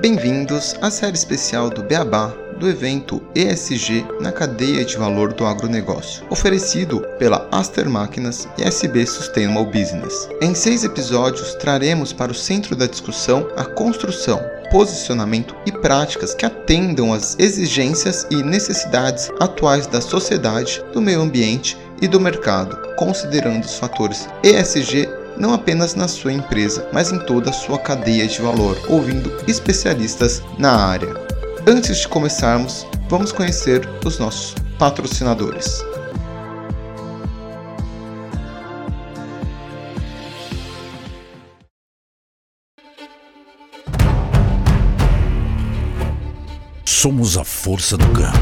Bem-vindos à série especial do Beabá do evento ESG na cadeia de valor do agronegócio, oferecido pela Aster Máquinas e SB Sustainable Business. Em seis episódios, traremos para o centro da discussão a construção, posicionamento e práticas que atendam às exigências e necessidades atuais da sociedade, do meio ambiente e do mercado, considerando os fatores ESG não apenas na sua empresa, mas em toda a sua cadeia de valor, ouvindo especialistas na área. Antes de começarmos, vamos conhecer os nossos patrocinadores. Somos a força do campo.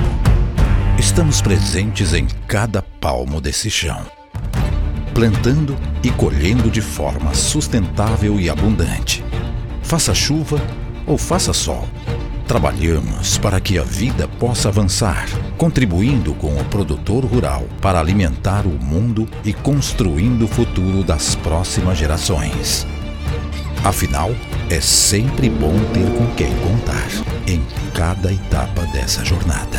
Estamos presentes em cada palmo desse chão plantando e colhendo de forma sustentável e abundante. Faça chuva ou faça sol. Trabalhamos para que a vida possa avançar, contribuindo com o produtor rural para alimentar o mundo e construindo o futuro das próximas gerações. Afinal, é sempre bom ter com quem contar em cada etapa dessa jornada.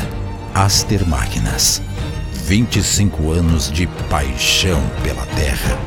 Aster Máquinas 25 anos de paixão pela terra.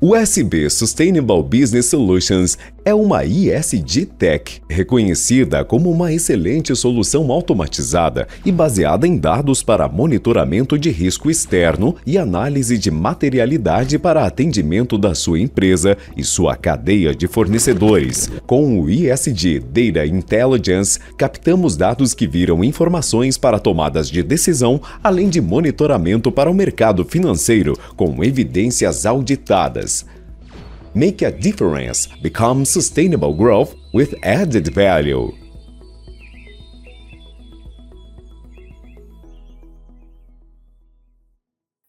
O SB Sustainable Business Solutions é uma ISD Tech, reconhecida como uma excelente solução automatizada e baseada em dados para monitoramento de risco externo e análise de materialidade para atendimento da sua empresa e sua cadeia de fornecedores. Com o ISD Data Intelligence, captamos dados que viram informações para tomadas de decisão, além de monitoramento para o mercado financeiro, com evidências auditadas. Make a difference. Become sustainable growth with added value.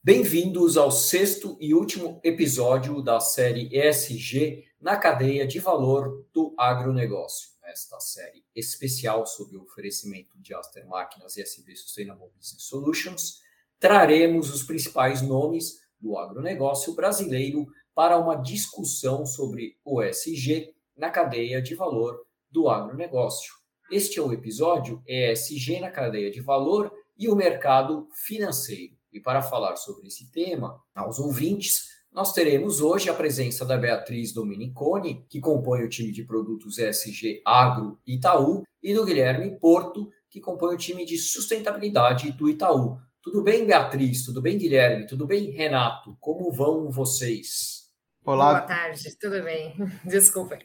Bem-vindos ao sexto e último episódio da série ESG na cadeia de valor do agronegócio. Esta série especial sobre o oferecimento de Aster Máquinas e SB Sustainable Business Solutions, traremos os principais nomes do agronegócio brasileiro para uma discussão sobre o ESG na cadeia de valor do agronegócio. Este é o episódio ESG na cadeia de valor e o mercado financeiro. E para falar sobre esse tema, aos ouvintes, nós teremos hoje a presença da Beatriz Dominiconi, que compõe o time de produtos ESG Agro Itaú, e do Guilherme Porto, que compõe o time de sustentabilidade do Itaú. Tudo bem, Beatriz? Tudo bem, Guilherme? Tudo bem, Renato? Como vão vocês? Olá. Boa tarde, tudo bem? Desculpa.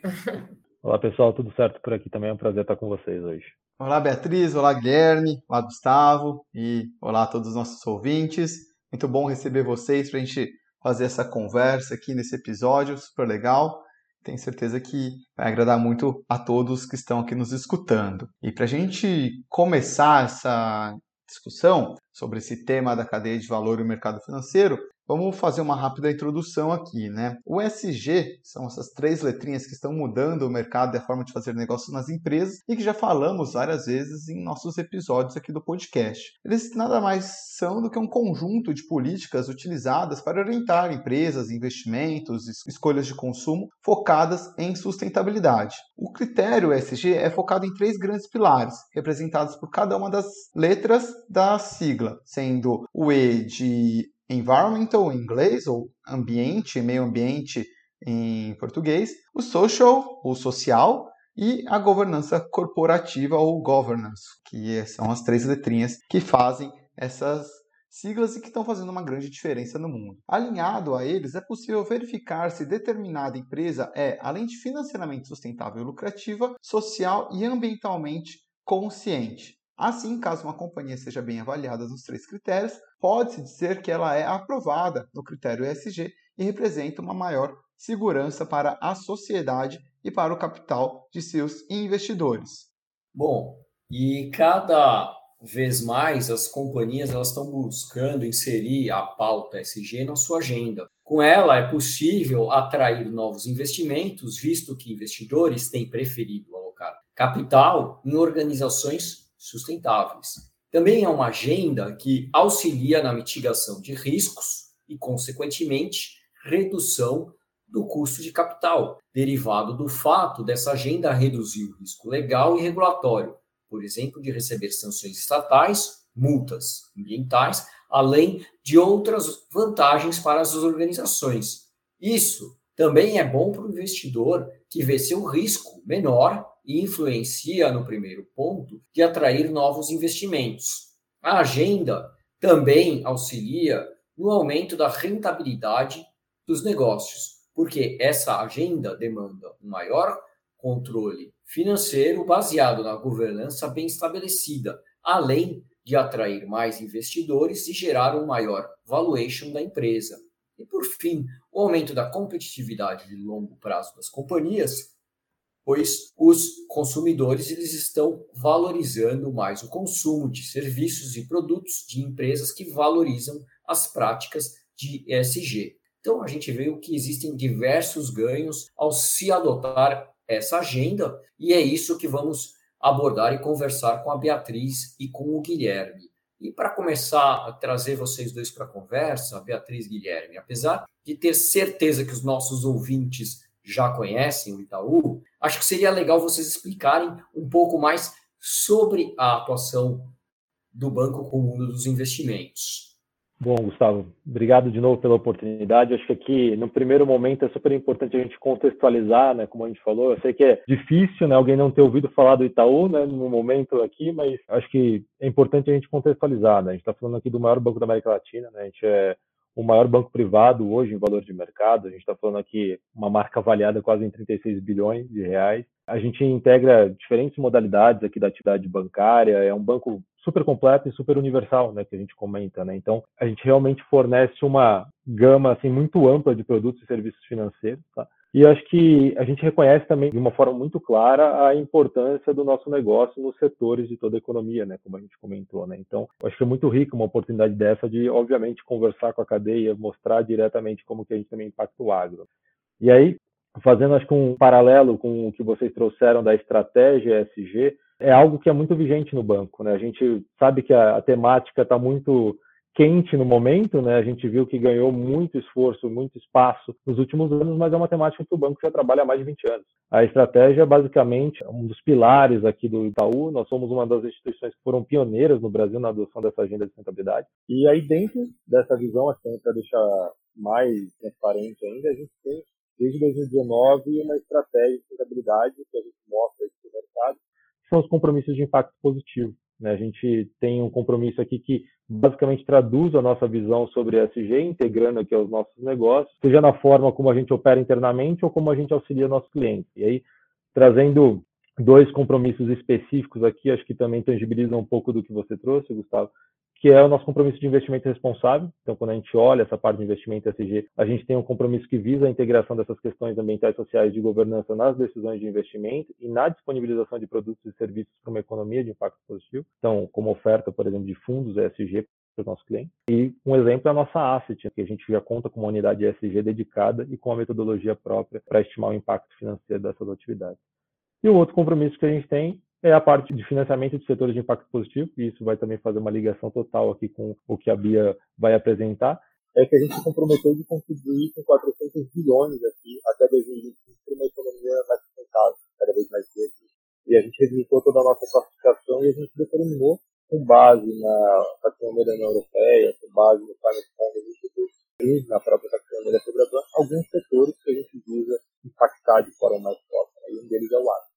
Olá, pessoal, tudo certo por aqui também? É um prazer estar com vocês hoje. Olá, Beatriz, olá, Guilherme, olá, Gustavo e olá a todos os nossos ouvintes. Muito bom receber vocês para a gente fazer essa conversa aqui nesse episódio, super legal. Tenho certeza que vai agradar muito a todos que estão aqui nos escutando. E para a gente começar essa discussão sobre esse tema da cadeia de valor e o mercado financeiro, Vamos fazer uma rápida introdução aqui, né? O SG são essas três letrinhas que estão mudando o mercado e a forma de fazer negócio nas empresas e que já falamos várias vezes em nossos episódios aqui do podcast. Eles nada mais são do que um conjunto de políticas utilizadas para orientar empresas, investimentos, escolhas de consumo focadas em sustentabilidade. O critério SG é focado em três grandes pilares, representados por cada uma das letras da sigla, sendo o E de environmental em inglês, ou ambiente, meio ambiente em português, o social, o social, e a governança corporativa ou governance, que são as três letrinhas que fazem essas siglas e que estão fazendo uma grande diferença no mundo. Alinhado a eles, é possível verificar se determinada empresa é, além de financeiramente sustentável e lucrativa, social e ambientalmente consciente. Assim, caso uma companhia seja bem avaliada nos três critérios, pode-se dizer que ela é aprovada no critério ESG e representa uma maior segurança para a sociedade e para o capital de seus investidores. Bom, e cada vez mais as companhias elas estão buscando inserir a pauta ESG na sua agenda. Com ela é possível atrair novos investimentos, visto que investidores têm preferido alocar capital em organizações sustentáveis. Também é uma agenda que auxilia na mitigação de riscos e, consequentemente, redução do custo de capital, derivado do fato dessa agenda reduzir o risco legal e regulatório, por exemplo, de receber sanções estatais, multas ambientais, além de outras vantagens para as organizações. Isso também é bom para o investidor que vê seu risco menor influencia, no primeiro ponto, de atrair novos investimentos. A agenda também auxilia no aumento da rentabilidade dos negócios, porque essa agenda demanda um maior controle financeiro baseado na governança bem estabelecida, além de atrair mais investidores e gerar um maior valuation da empresa. E por fim, o aumento da competitividade de longo prazo das companhias, pois os consumidores eles estão valorizando mais o consumo de serviços e produtos de empresas que valorizam as práticas de ESG. Então, a gente vê que existem diversos ganhos ao se adotar essa agenda, e é isso que vamos abordar e conversar com a Beatriz e com o Guilherme. E para começar a trazer vocês dois para a conversa, Beatriz e Guilherme, apesar de ter certeza que os nossos ouvintes já conhecem o Itaú, acho que seria legal vocês explicarem um pouco mais sobre a atuação do banco com o mundo dos investimentos. Bom, Gustavo, obrigado de novo pela oportunidade. Acho que aqui, no primeiro momento, é super importante a gente contextualizar, né? Como a gente falou, eu sei que é difícil, né? Alguém não ter ouvido falar do Itaú, né? No momento aqui, mas acho que é importante a gente contextualizar, né? A gente está falando aqui do maior banco da América Latina, né? A gente é o maior banco privado hoje em valor de mercado. A gente está falando aqui uma marca avaliada quase em 36 bilhões de reais. A gente integra diferentes modalidades aqui da atividade bancária. É um banco super completo e super universal, né, que a gente comenta, né? Então, a gente realmente fornece uma gama assim muito ampla de produtos e serviços financeiros, tá? E acho que a gente reconhece também de uma forma muito clara a importância do nosso negócio nos setores de toda a economia, né, como a gente comentou, né? Então, acho que é muito rico uma oportunidade dessa de, obviamente, conversar com a cadeia, mostrar diretamente como que a gente também impacta o agro. E aí, fazendo acho que um paralelo com o que vocês trouxeram da estratégia ESG, é algo que é muito vigente no banco. Né? A gente sabe que a, a temática está muito quente no momento, né? A gente viu que ganhou muito esforço, muito espaço nos últimos anos, mas é uma temática que o banco já trabalha há mais de 20 anos. A estratégia, basicamente, é um dos pilares aqui do Itaú. Nós somos uma das instituições que foram pioneiras no Brasil na adoção dessa agenda de sustentabilidade. E aí, dentro dessa visão, acho que para deixar mais transparente ainda, a gente tem, desde 2019, uma estratégia de sustentabilidade que a gente mostra aqui no mercado, são os compromissos de impacto positivo. Né? A gente tem um compromisso aqui que basicamente traduz a nossa visão sobre ESG, integrando aqui aos nossos negócios, seja na forma como a gente opera internamente ou como a gente auxilia nossos clientes. E aí, trazendo dois compromissos específicos aqui, acho que também tangibilizam um pouco do que você trouxe, Gustavo, que é o nosso compromisso de investimento responsável. Então, quando a gente olha essa parte de investimento ESG, a gente tem um compromisso que visa a integração dessas questões ambientais, sociais de governança nas decisões de investimento e na disponibilização de produtos e serviços para uma economia de impacto positivo. Então, como oferta, por exemplo, de fundos ESG para os nossos clientes. E um exemplo é a nossa Asset, que a gente já conta com uma unidade ESG dedicada e com a metodologia própria para estimar o impacto financeiro dessas atividades. E o outro compromisso que a gente tem é a parte de financiamento de setores de impacto positivo, e isso vai também fazer uma ligação total aqui com o que a Bia vai apresentar, é que a gente se comprometeu de contribuir com 400 bilhões aqui até 2025 para uma economia mais sustentável, cada vez mais verde. E a gente revisitou toda a nossa classificação e a gente determinou, com base na taxonomia da União Europeia, com base no Climate Initiative e na própria taxonomia da Federação, alguns setores que a gente visa impactar de forma mais forte. E um deles é o agro.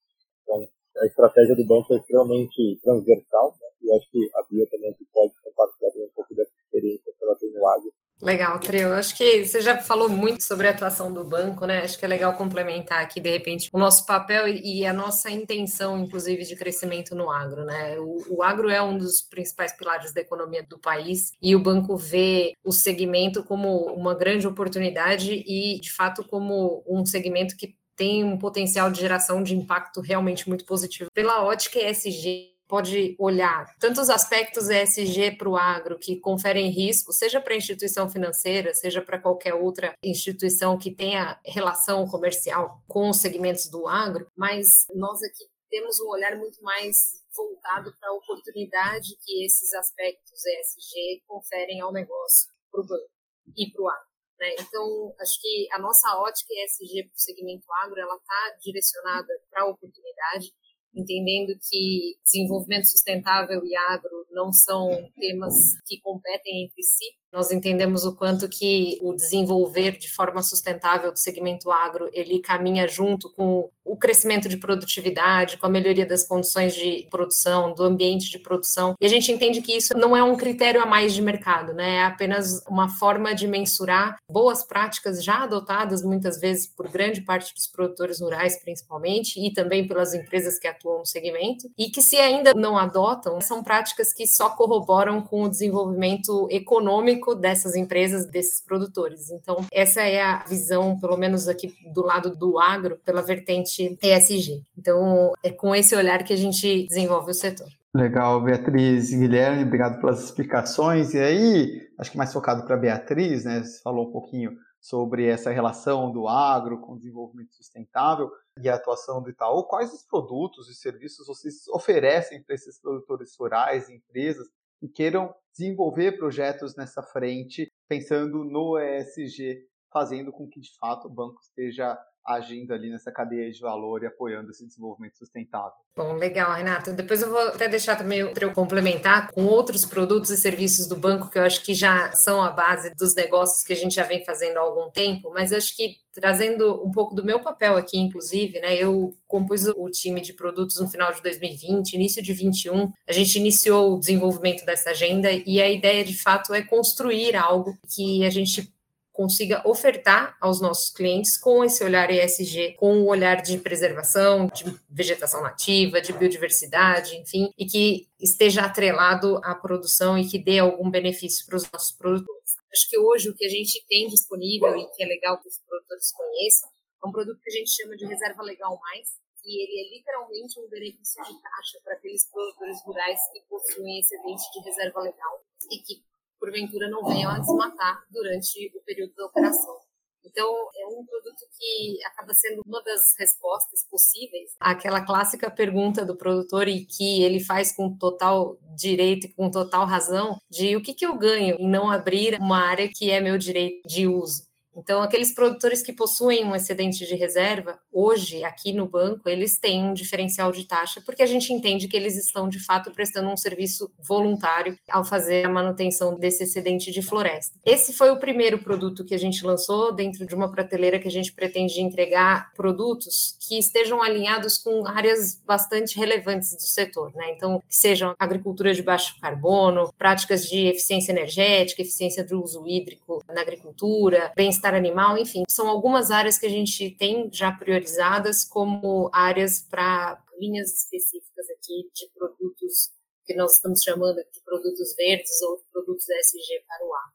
A estratégia do banco é extremamente transversal, né? e acho que a Bia também pode compartilhar um pouco dessa experiência que ela tem no agro. Legal, Trio. Acho que você já falou muito sobre a atuação do banco, né? Acho que é legal complementar aqui, de repente, o nosso papel e a nossa intenção, inclusive, de crescimento no agro, né? O, o agro é um dos principais pilares da economia do país e o banco vê o segmento como uma grande oportunidade e, de fato, como um segmento que tem um potencial de geração de impacto realmente muito positivo. Pela ótica ESG, pode olhar tantos aspectos ESG para o agro que conferem risco, seja para a instituição financeira, seja para qualquer outra instituição que tenha relação comercial com os segmentos do agro, mas nós aqui temos um olhar muito mais voltado para a oportunidade que esses aspectos ESG conferem ao negócio, para o banco e para o agro. Né? Então, acho que a nossa ótica ESG para o segmento agro, ela está direcionada para a oportunidade, entendendo que desenvolvimento sustentável e agro não são temas que competem entre si, nós entendemos o quanto que o desenvolver de forma sustentável do segmento agro, ele caminha junto com o crescimento de produtividade, com a melhoria das condições de produção, do ambiente de produção. E a gente entende que isso não é um critério a mais de mercado, né? É apenas uma forma de mensurar boas práticas já adotadas muitas vezes por grande parte dos produtores rurais, principalmente, e também pelas empresas que atuam no segmento, e que se ainda não adotam, são práticas que só corroboram com o desenvolvimento econômico dessas empresas, desses produtores. Então, essa é a visão, pelo menos aqui do lado do agro, pela vertente ESG. Então, é com esse olhar que a gente desenvolve o setor. Legal, Beatriz e Guilherme, obrigado pelas explicações. E aí, acho que mais focado para Beatriz, né? Você falou um pouquinho sobre essa relação do agro com o desenvolvimento sustentável e a atuação do Itaú. Quais os produtos e serviços vocês oferecem para esses produtores rurais, empresas, e queiram desenvolver projetos nessa frente, pensando no ESG, fazendo com que de fato o banco esteja agindo ali nessa cadeia de valor e apoiando esse desenvolvimento sustentável. Bom, legal, Renato. Depois eu vou até deixar também para eu complementar com outros produtos e serviços do banco que eu acho que já são a base dos negócios que a gente já vem fazendo há algum tempo, mas acho que trazendo um pouco do meu papel aqui, inclusive, né? Eu compus o time de produtos no final de 2020, início de 21. A gente iniciou o desenvolvimento dessa agenda e a ideia de fato é construir algo que a gente consiga ofertar aos nossos clientes com esse olhar ESG, com o olhar de preservação, de vegetação nativa, de biodiversidade, enfim, e que esteja atrelado à produção e que dê algum benefício para os nossos produtores. Acho que hoje o que a gente tem disponível e que é legal que os produtores conheçam é um produto que a gente chama de reserva legal mais, e ele é literalmente um benefício de taxa para aqueles produtores rurais que possuem excedente de reserva legal e que porventura não venham a desmatar durante o período da operação. Então, é um produto que acaba sendo uma das respostas possíveis àquela clássica pergunta do produtor e que ele faz com total direito e com total razão de o que, que eu ganho em não abrir uma área que é meu direito de uso. Então, aqueles produtores que possuem um excedente de reserva, hoje, aqui no banco, eles têm um diferencial de taxa, porque a gente entende que eles estão, de fato, prestando um serviço voluntário ao fazer a manutenção desse excedente de floresta. Esse foi o primeiro produto que a gente lançou dentro de uma prateleira que a gente pretende entregar produtos que estejam alinhados com áreas bastante relevantes do setor, né? Então, que sejam agricultura de baixo carbono, práticas de eficiência energética, eficiência do uso hídrico na agricultura, bem bem-estar animal, enfim, são algumas áreas que a gente tem já priorizadas como áreas para linhas específicas aqui de produtos que nós estamos chamando de produtos verdes ou produtos ESG para o ar.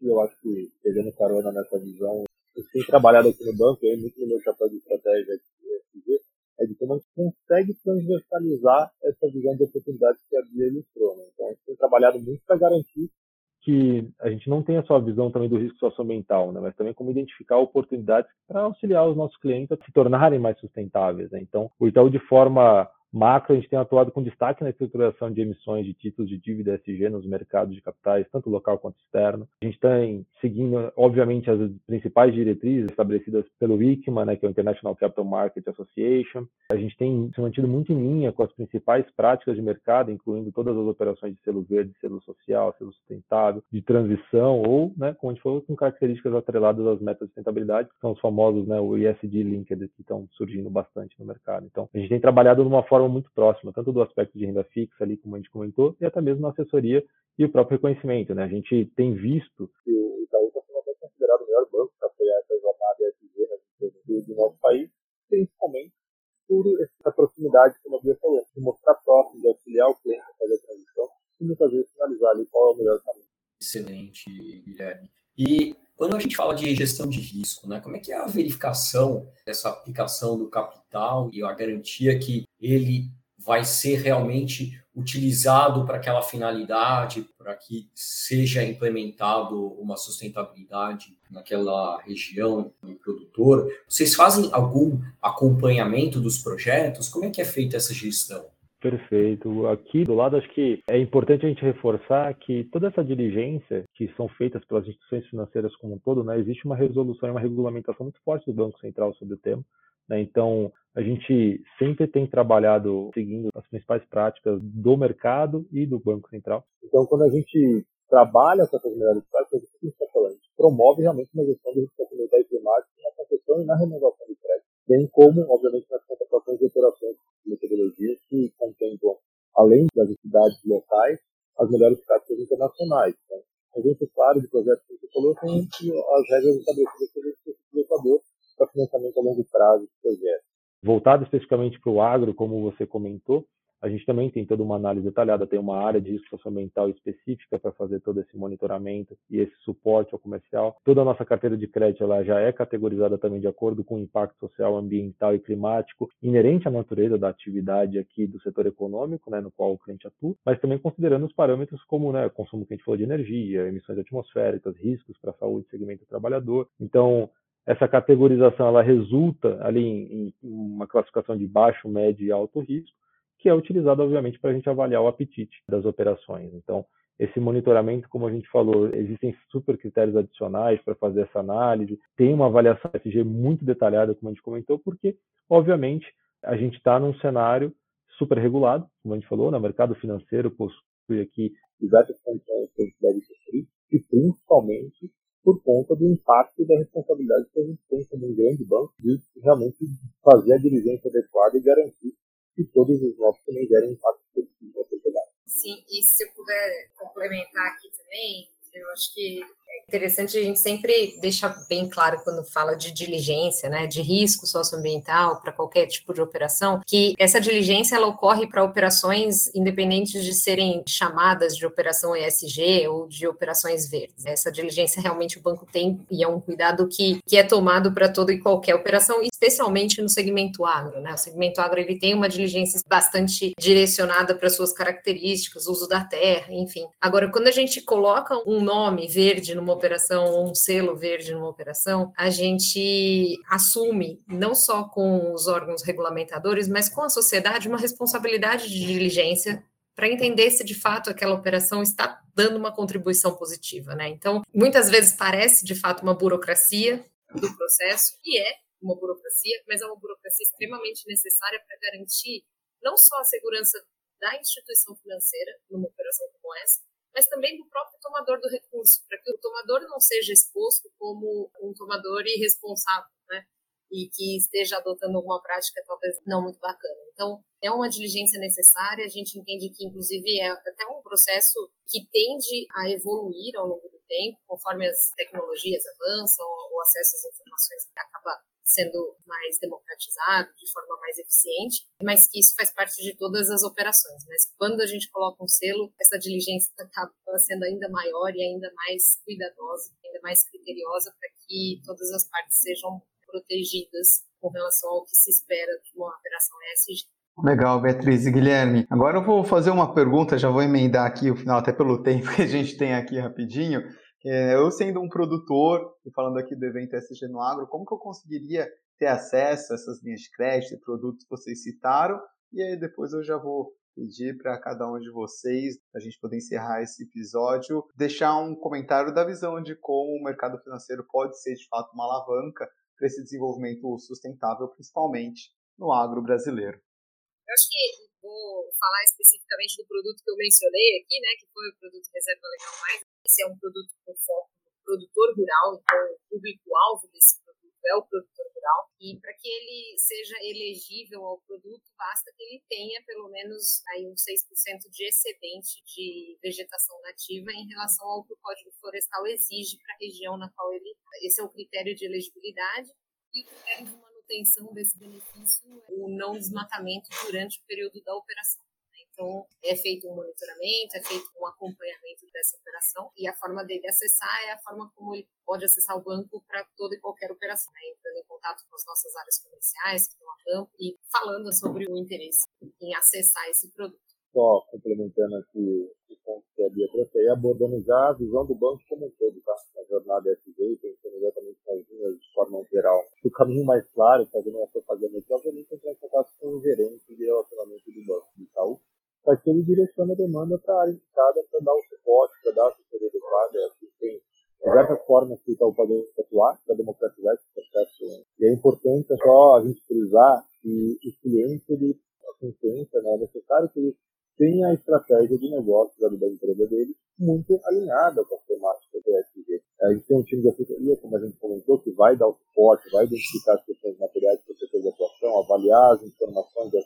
Eu acho que, pegando carona nessa visão, eu tenho trabalhado aqui no banco, eu muito no meu chapéu de estratégia de ESG, é de como a gente consegue transversalizar essa visão de oportunidade que a Bia ilustrou. Né? Então, a gente tem trabalhado muito para garantir que a gente não tenha só a visão também do risco socioambiental, né, mas também como identificar oportunidades para auxiliar os nossos clientes a se tornarem mais sustentáveis. Né? Então, o Itaú, de forma macro, a gente tem atuado com destaque na estruturação de emissões de títulos de dívida SG nos mercados de capitais, tanto local quanto externo. A gente está seguindo, obviamente, as principais diretrizes estabelecidas pelo ICMA, né, que é o International Capital Market Association. A gente tem se mantido muito em linha com as principais práticas de mercado, incluindo todas as operações de selo verde, selo social, selo sustentável, de transição ou, né, como a gente falou, com características atreladas às metas de sustentabilidade, que são os famosos, né, o ESG Linked, que estão surgindo bastante no mercado. Então, a gente tem trabalhado de uma forma muito próxima, tanto do aspecto de renda fixa ali, como a gente comentou, e até mesmo na assessoria e o próprio reconhecimento. Né? A gente tem visto que o Itaú está sendo até considerado o melhor banco para apoiar essa jornada ESG nas empresas do nosso país, principalmente por essa proximidade, como a Bia falou, de mostrar próximo, de auxiliar o cliente a fazer a transição e muitas vezes finalizar ali qual é o melhor caminho. Excelente, Guilherme. E quando a gente fala de gestão de risco, né, como é que é a verificação dessa aplicação do capital e a garantia que ele vai ser realmente utilizado para aquela finalidade, para que seja implementado uma sustentabilidade naquela região produtora? Vocês fazem algum acompanhamento dos projetos? Como é que é feita essa gestão? Perfeito. Aqui do lado, acho que é importante a gente reforçar que toda essa diligência que são feitas pelas instituições financeiras como um todo, né, existe uma resolução e uma regulamentação muito forte do Banco Central sobre o tema. Né? Então, a gente sempre tem trabalhado seguindo as principais práticas do mercado e do Banco Central. Então, quando a gente trabalha com essas melhores práticas, o que a gente está falando? A gente promove realmente uma gestão de responsabilidade climática na concessão e na renovação de crédito, bem como, obviamente, nas contratações de operações de metodologias que contemplam, além das entidades locais, as melhores práticas internacionais. Então, exemplo claro de projetos que você falou são as regras estabelecidas pelo legislador para financiamento a longo prazo de projetos. Voltado especificamente para o agro, como você comentou, a gente também tem toda uma análise detalhada, tem uma área de risco socioambiental específica para fazer todo esse monitoramento e esse suporte ao comercial. Toda a nossa carteira de crédito ela já é categorizada também de acordo com o impacto social, ambiental e climático inerente à natureza da atividade aqui do setor econômico, né, no qual o cliente atua, mas também considerando os parâmetros como né, consumo que a gente falou de energia, emissões atmosféricas, riscos para a saúde, segmento do trabalhador. Então, essa categorização ela resulta ali em, em uma classificação de baixo, médio e alto risco, que é utilizada, obviamente, para a gente avaliar o apetite das operações. Então, esse monitoramento, como a gente falou, existem super critérios adicionais para fazer essa análise, tem uma avaliação FG muito detalhada, como a gente comentou, porque, obviamente, a gente está num cenário super regulado, como a gente falou, no né? mercado financeiro possui aqui diversas condições que a gente deve sofrer, e principalmente por conta do impacto da responsabilidade que a gente tem como um grande banco de realmente fazer a diligência adequada e garantir que todos os nossos também gerem impacto positivo na sociedade. Sim, e se eu puder complementar aqui também, eu acho que interessante a gente sempre deixar bem claro quando fala de diligência, né, de risco socioambiental para qualquer tipo de operação, que essa diligência ela ocorre para operações independentes de serem chamadas de operação ESG ou de operações verdes. Essa diligência realmente o banco tem e é um cuidado que, que é tomado para toda e qualquer operação, especialmente no segmento agro, né? O segmento agro ele tem uma diligência bastante direcionada para suas características, uso da terra, enfim. Agora, quando a gente coloca um nome verde numa operação ou um selo verde numa operação, a gente assume, não só com os órgãos regulamentadores, mas com a sociedade, uma responsabilidade de diligência para entender se de fato aquela operação está dando uma contribuição positiva, né? Então, muitas vezes parece de fato uma burocracia do processo, e é uma burocracia, mas é uma burocracia extremamente necessária para garantir não só a segurança da instituição financeira numa operação como essa, mas também do próprio tomador do recurso, para que o tomador não seja exposto como um tomador irresponsável, né? E que esteja adotando alguma prática talvez não muito bacana. Então, é uma diligência necessária, a gente entende que, inclusive, é até um processo que tende a evoluir ao longo do tempo, conforme as tecnologias avançam, o acesso às informações acaba sendo mais democratizado, de forma mais eficiente, mas que isso faz parte de todas as operações. Mas quando a gente coloca um selo, essa diligência acaba sendo ainda maior e ainda mais cuidadosa, ainda mais criteriosa para que todas as partes sejam protegidas com relação ao que se espera de uma operação ESG. Legal, Beatriz e Guilherme. Agora eu vou fazer uma pergunta, já vou emendar aqui o final, até pelo tempo que a gente tem aqui rapidinho. É, eu sendo um produtor, e falando aqui do evento SG no Agro, como que eu conseguiria ter acesso a essas linhas de crédito e produtos que vocês citaram? E aí depois eu já vou pedir para cada um de vocês, a gente poder encerrar esse episódio, deixar um comentário da visão de como o mercado financeiro pode ser de fato uma alavanca para esse desenvolvimento sustentável, principalmente no agro brasileiro. Eu acho que vou falar especificamente do produto que eu mencionei aqui, né, que foi o produto Reserva Legal Mais, esse é um produto com foco no produtor rural, então o público-alvo desse produto é o produtor rural. E para que ele seja elegível ao produto, basta que ele tenha pelo menos aí uns 6% de excedente de vegetação nativa em relação ao que o Código Florestal exige para a região na qual ele está. Esse é o critério de elegibilidade. E o critério de manutenção desse benefício é o não desmatamento durante o período da operação. Então, é feito um monitoramento, é feito um acompanhamento dessa operação e a forma dele acessar é a forma como ele pode acessar o banco para toda e qualquer operação, né? entrando em contato com as nossas áreas comerciais que estão a campo e falando sobre o interesse em acessar esse produto. Só complementando aqui o ponto que a Bia trouxe aí, abordando já a visão do banco como um todo, tá? A jornada SG, pensando exatamente nas linhas de forma geral. O caminho mais claro, fazendo essa propaganda aqui, obviamente, entrar em contato com o gerente de relacionamento do banco Itaú, para que ele direcione a demanda para a área indicada para dar o suporte, para dar a assessoria adequada. Assim, tem diversas formas que o Itaú pode atuar para democratizar esse processo. E é importante é só a gente frisar que o cliente, ele, a consciência, né, é necessário que ele tenha a estratégia de negócio da empresa dele muito alinhada com as temáticas do ESG. A gente tem um time de assessoria, como a gente comentou, que vai dar o suporte, vai identificar as questões materiais para o de atuação, avaliar as informações as práticas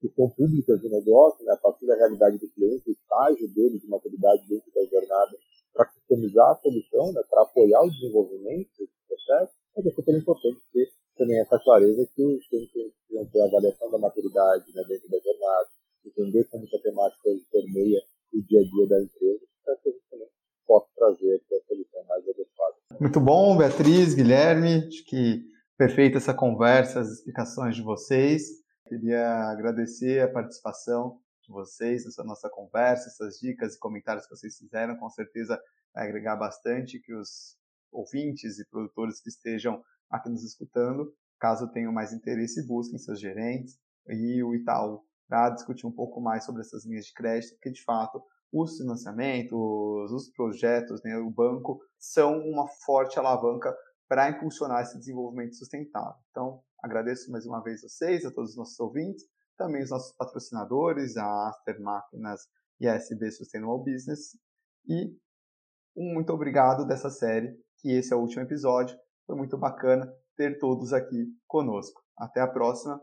que são públicas de negócio, né, a partir da realidade do cliente, o estágio dele de maturidade dentro da jornada, para customizar a solução, né, para apoiar o desenvolvimento desse processo, mas é super importante ter também essa clareza que os clientes precisam ter a avaliação da maturidade né, dentro da jornada, entender como essa temática permeia o dia a dia da empresa, para que a gente também possa trazer a solução mais adequada. Muito bom, Beatriz, Guilherme, acho que perfeita essa conversa, as explicações de vocês. Queria agradecer a participação de vocês nessa nossa conversa, essas dicas e comentários que vocês fizeram. Com certeza vai agregar bastante que os ouvintes e produtores que estejam aqui nos escutando, caso tenham mais interesse, busquem seus gerentes e o Itaú para discutir um pouco mais sobre essas linhas de crédito, porque de fato os financiamentos, os projetos, né, o banco são uma forte alavanca para impulsionar esse desenvolvimento sustentável. Então, agradeço mais uma vez vocês, a todos os nossos ouvintes, também os nossos patrocinadores, a Aster Máquinas e a SB Sustainable Business. E um muito obrigado dessa série, que esse é o último episódio. Foi muito bacana ter todos aqui conosco. Até a próxima.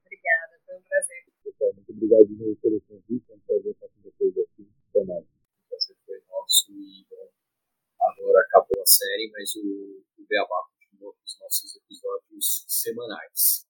Obrigada, foi um prazer. Pessoal, muito obrigado de novo pelo convite, é um prazer estar com vocês aqui. Até mais. O prazer foi nosso e bom, agora acabou a série, mas o, o Beabá continua com os nossos episódios semanais.